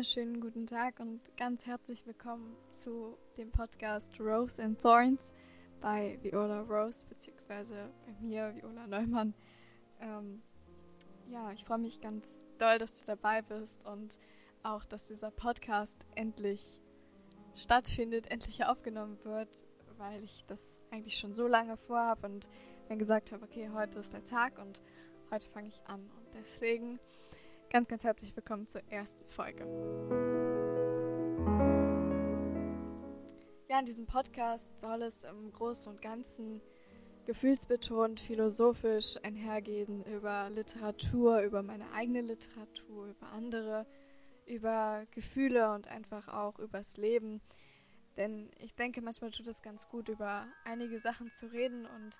wunderschönen guten Tag und ganz herzlich willkommen zu dem Podcast Rose and Thorns bei Viola Rose, beziehungsweise bei mir, Viola Neumann. Ähm, ja, ich freue mich ganz doll, dass du dabei bist und auch, dass dieser Podcast endlich stattfindet, endlich aufgenommen wird, weil ich das eigentlich schon so lange vorhabe und dann gesagt habe, okay, heute ist der Tag und heute fange ich an. Und deswegen ganz, ganz herzlich willkommen zur ersten Folge. Ja, in diesem Podcast soll es im Großen und Ganzen gefühlsbetont, philosophisch einhergehen über Literatur, über meine eigene Literatur, über andere, über Gefühle und einfach auch übers Leben. Denn ich denke, manchmal tut es ganz gut, über einige Sachen zu reden und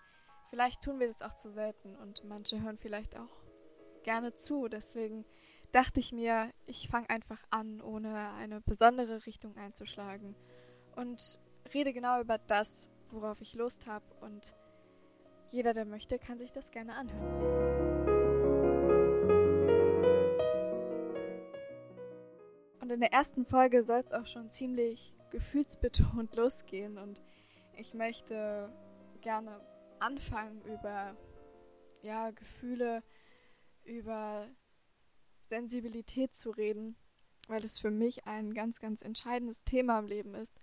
vielleicht tun wir das auch zu selten und manche hören vielleicht auch gerne zu. Deswegen dachte ich mir, ich fange einfach an, ohne eine besondere Richtung einzuschlagen. Und rede genau über das, worauf ich Lust habe und jeder, der möchte, kann sich das gerne anhören. Und in der ersten Folge soll es auch schon ziemlich gefühlsbetont losgehen. Und ich möchte gerne anfangen über ja, Gefühle, über Sensibilität zu reden, weil es für mich ein ganz, ganz entscheidendes Thema im Leben ist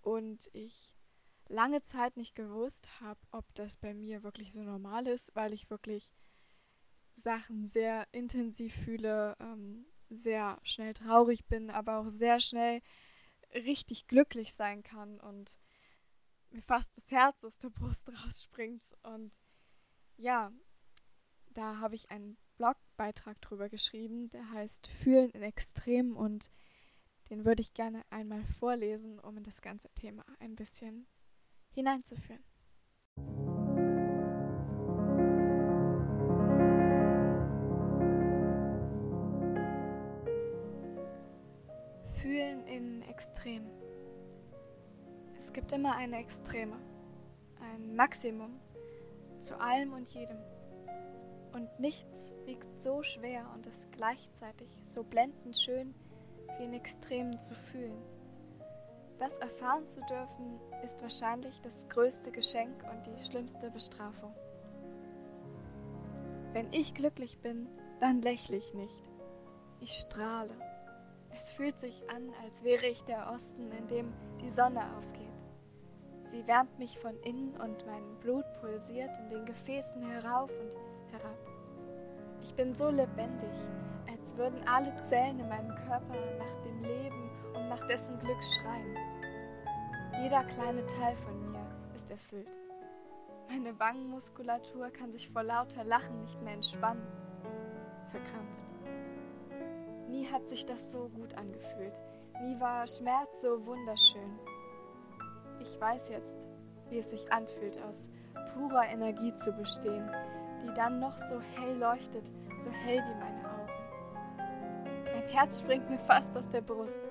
und ich lange Zeit nicht gewusst habe, ob das bei mir wirklich so normal ist, weil ich wirklich Sachen sehr intensiv fühle, ähm, sehr schnell traurig bin, aber auch sehr schnell richtig glücklich sein kann und mir fast das Herz aus der Brust rausspringt. Und ja, da habe ich einen Blogbeitrag drüber geschrieben, der heißt Fühlen in Extrem und den würde ich gerne einmal vorlesen, um in das ganze Thema ein bisschen hineinzuführen. Fühlen in Extrem. Es gibt immer eine Extreme, ein Maximum zu allem und jedem. Und nichts wiegt so schwer und ist gleichzeitig so blendend schön, wie in Extremen zu fühlen. Das erfahren zu dürfen, ist wahrscheinlich das größte Geschenk und die schlimmste Bestrafung. Wenn ich glücklich bin, dann lächle ich nicht. Ich strahle. Es fühlt sich an, als wäre ich der Osten, in dem die Sonne aufgeht. Sie wärmt mich von innen und mein Blut pulsiert in den Gefäßen herauf und herab. Ich bin so lebendig, als würden alle Zellen in meinem Körper nach dem Leben und nach dessen Glück schreien. Jeder kleine Teil von mir ist erfüllt. Meine Wangenmuskulatur kann sich vor lauter Lachen nicht mehr entspannen. Verkrampft. Nie hat sich das so gut angefühlt. Nie war Schmerz so wunderschön. Ich weiß jetzt, wie es sich anfühlt, aus purer Energie zu bestehen, die dann noch so hell leuchtet, so hell wie meine Augen. Mein Herz springt mir fast aus der Brust.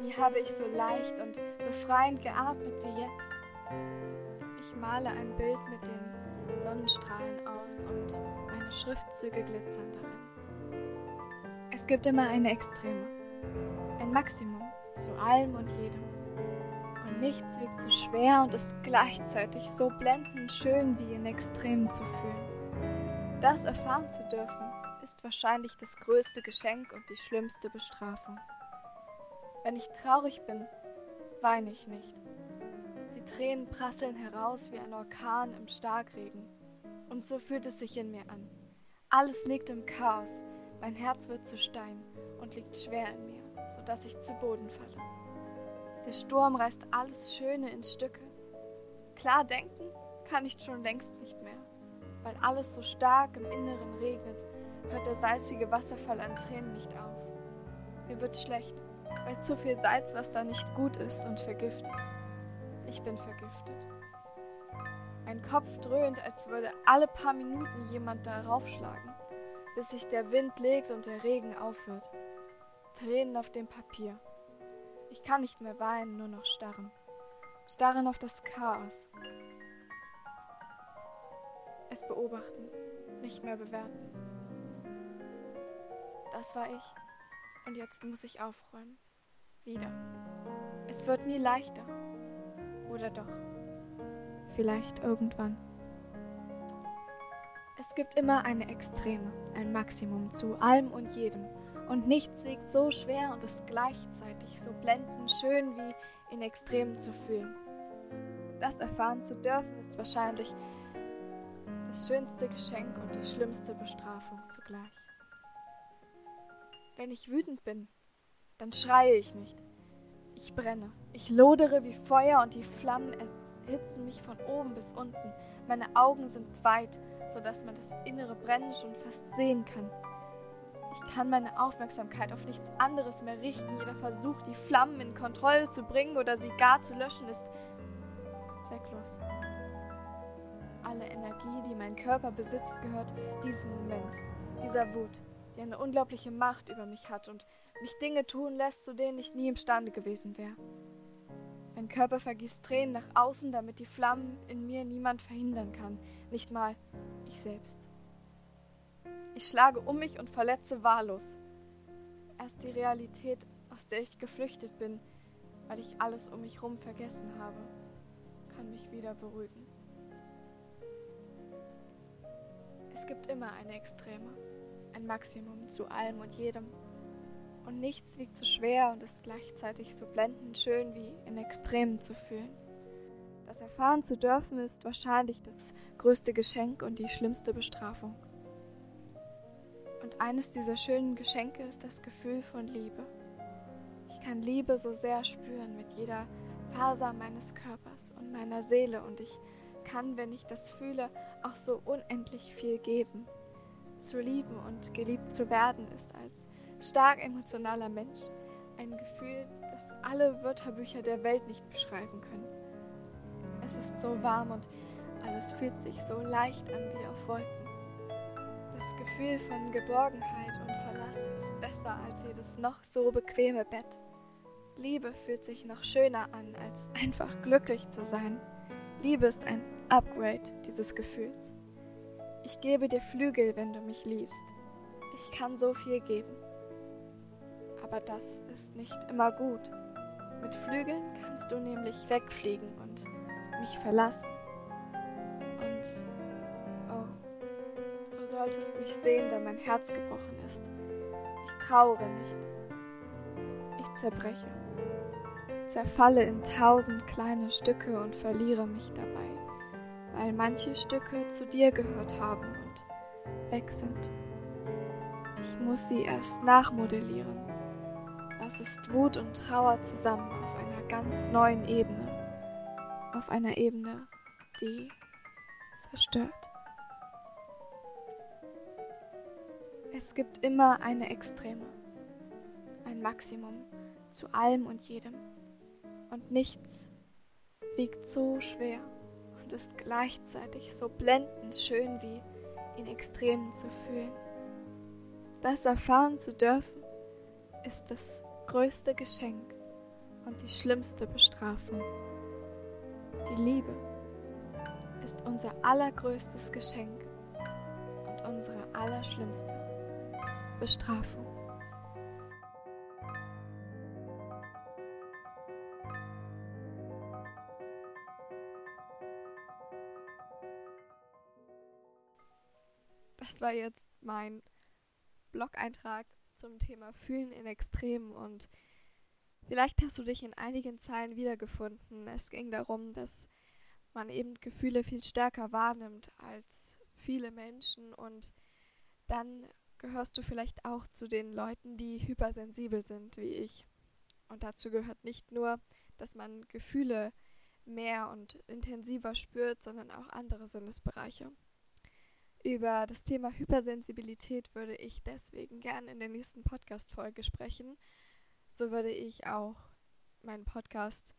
Wie habe ich so leicht und befreiend geatmet wie jetzt? Ich male ein Bild mit den Sonnenstrahlen aus und meine Schriftzüge glitzern darin. Es gibt immer eine Extreme, ein Maximum zu allem und jedem. Und nichts wiegt so schwer und ist gleichzeitig so blendend schön wie in Extremen zu fühlen. Das erfahren zu dürfen, ist wahrscheinlich das größte Geschenk und die schlimmste Bestrafung. Wenn ich traurig bin, weine ich nicht. Die Tränen prasseln heraus wie ein Orkan im Starkregen. Und so fühlt es sich in mir an. Alles liegt im Chaos, mein Herz wird zu Stein und liegt schwer in mir, sodass ich zu Boden falle. Der Sturm reißt alles Schöne in Stücke. Klar denken kann ich schon längst nicht mehr. Weil alles so stark im Inneren regnet, hört der salzige Wasserfall an Tränen nicht auf. Mir wird schlecht, weil zu viel Salzwasser nicht gut ist und vergiftet. Ich bin vergiftet. Mein Kopf dröhnt, als würde alle paar Minuten jemand darauf schlagen, bis sich der Wind legt und der Regen aufhört. Tränen auf dem Papier. Ich kann nicht mehr weinen, nur noch starren. Starren auf das Chaos, es beobachten, nicht mehr bewerten. Das war ich. Und jetzt muss ich aufräumen. Wieder. Es wird nie leichter. Oder doch? Vielleicht irgendwann. Es gibt immer eine Extreme, ein Maximum zu allem und jedem. Und nichts wiegt so schwer und ist gleichzeitig so blendend schön wie in Extremen zu fühlen. Das erfahren zu dürfen ist wahrscheinlich das schönste Geschenk und die schlimmste Bestrafung zugleich. Wenn ich wütend bin, dann schreie ich nicht. Ich brenne. Ich lodere wie Feuer und die Flammen erhitzen mich von oben bis unten. Meine Augen sind weit, sodass man das innere Brennen schon fast sehen kann. Ich kann meine Aufmerksamkeit auf nichts anderes mehr richten. Jeder Versuch, die Flammen in Kontrolle zu bringen oder sie gar zu löschen, ist zwecklos. Alle Energie, die mein Körper besitzt, gehört diesem Moment, dieser Wut die eine unglaubliche Macht über mich hat und mich Dinge tun lässt, zu denen ich nie imstande gewesen wäre. Mein Körper vergießt Tränen nach außen, damit die Flammen in mir niemand verhindern kann, nicht mal ich selbst. Ich schlage um mich und verletze wahllos. Erst die Realität, aus der ich geflüchtet bin, weil ich alles um mich herum vergessen habe, kann mich wieder beruhigen. Es gibt immer eine Extreme ein Maximum zu allem und jedem. Und nichts wiegt so schwer und ist gleichzeitig so blendend schön wie in Extremen zu fühlen. Das erfahren zu dürfen ist wahrscheinlich das größte Geschenk und die schlimmste Bestrafung. Und eines dieser schönen Geschenke ist das Gefühl von Liebe. Ich kann Liebe so sehr spüren mit jeder Faser meines Körpers und meiner Seele und ich kann, wenn ich das fühle, auch so unendlich viel geben zu lieben und geliebt zu werden ist als stark emotionaler Mensch ein Gefühl, das alle Wörterbücher der Welt nicht beschreiben können. Es ist so warm und alles fühlt sich so leicht an wie auf Wolken. Das Gefühl von Geborgenheit und Verlass ist besser als jedes noch so bequeme Bett. Liebe fühlt sich noch schöner an, als einfach glücklich zu sein. Liebe ist ein Upgrade dieses Gefühls. Ich gebe dir Flügel, wenn du mich liebst. Ich kann so viel geben. Aber das ist nicht immer gut. Mit Flügeln kannst du nämlich wegfliegen und mich verlassen. Und, oh, du solltest mich sehen, wenn mein Herz gebrochen ist. Ich trauere nicht. Ich zerbreche, zerfalle in tausend kleine Stücke und verliere mich dabei weil manche Stücke zu dir gehört haben und weg sind. Ich muss sie erst nachmodellieren. Das ist Wut und Trauer zusammen auf einer ganz neuen Ebene. Auf einer Ebene, die zerstört. Es gibt immer eine Extreme, ein Maximum zu allem und jedem. Und nichts wiegt so schwer und ist gleichzeitig so blendend schön wie in Extremen zu fühlen. Das erfahren zu dürfen, ist das größte Geschenk und die schlimmste Bestrafung. Die Liebe ist unser allergrößtes Geschenk und unsere allerschlimmste Bestrafung. Das war jetzt mein Blog-Eintrag zum Thema Fühlen in Extremen und vielleicht hast du dich in einigen Zeilen wiedergefunden. Es ging darum, dass man eben Gefühle viel stärker wahrnimmt als viele Menschen und dann gehörst du vielleicht auch zu den Leuten, die hypersensibel sind wie ich. Und dazu gehört nicht nur, dass man Gefühle mehr und intensiver spürt, sondern auch andere Sinnesbereiche. Über das Thema Hypersensibilität würde ich deswegen gerne in der nächsten Podcast-Folge sprechen. So würde ich auch meinen Podcast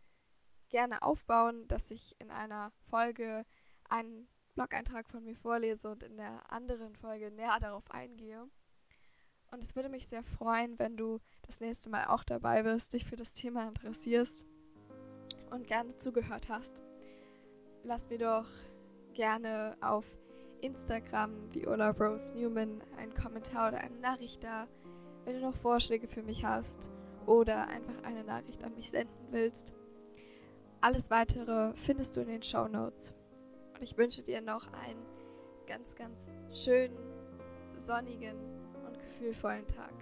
gerne aufbauen, dass ich in einer Folge einen Blog-Eintrag von mir vorlese und in der anderen Folge näher darauf eingehe. Und es würde mich sehr freuen, wenn du das nächste Mal auch dabei bist, dich für das Thema interessierst und gerne zugehört hast. Lass mir doch gerne auf Instagram Viola Rose Newman einen Kommentar oder eine Nachricht da, wenn du noch Vorschläge für mich hast oder einfach eine Nachricht an mich senden willst. Alles weitere findest du in den Show Notes. Und ich wünsche dir noch einen ganz, ganz schönen, sonnigen und gefühlvollen Tag.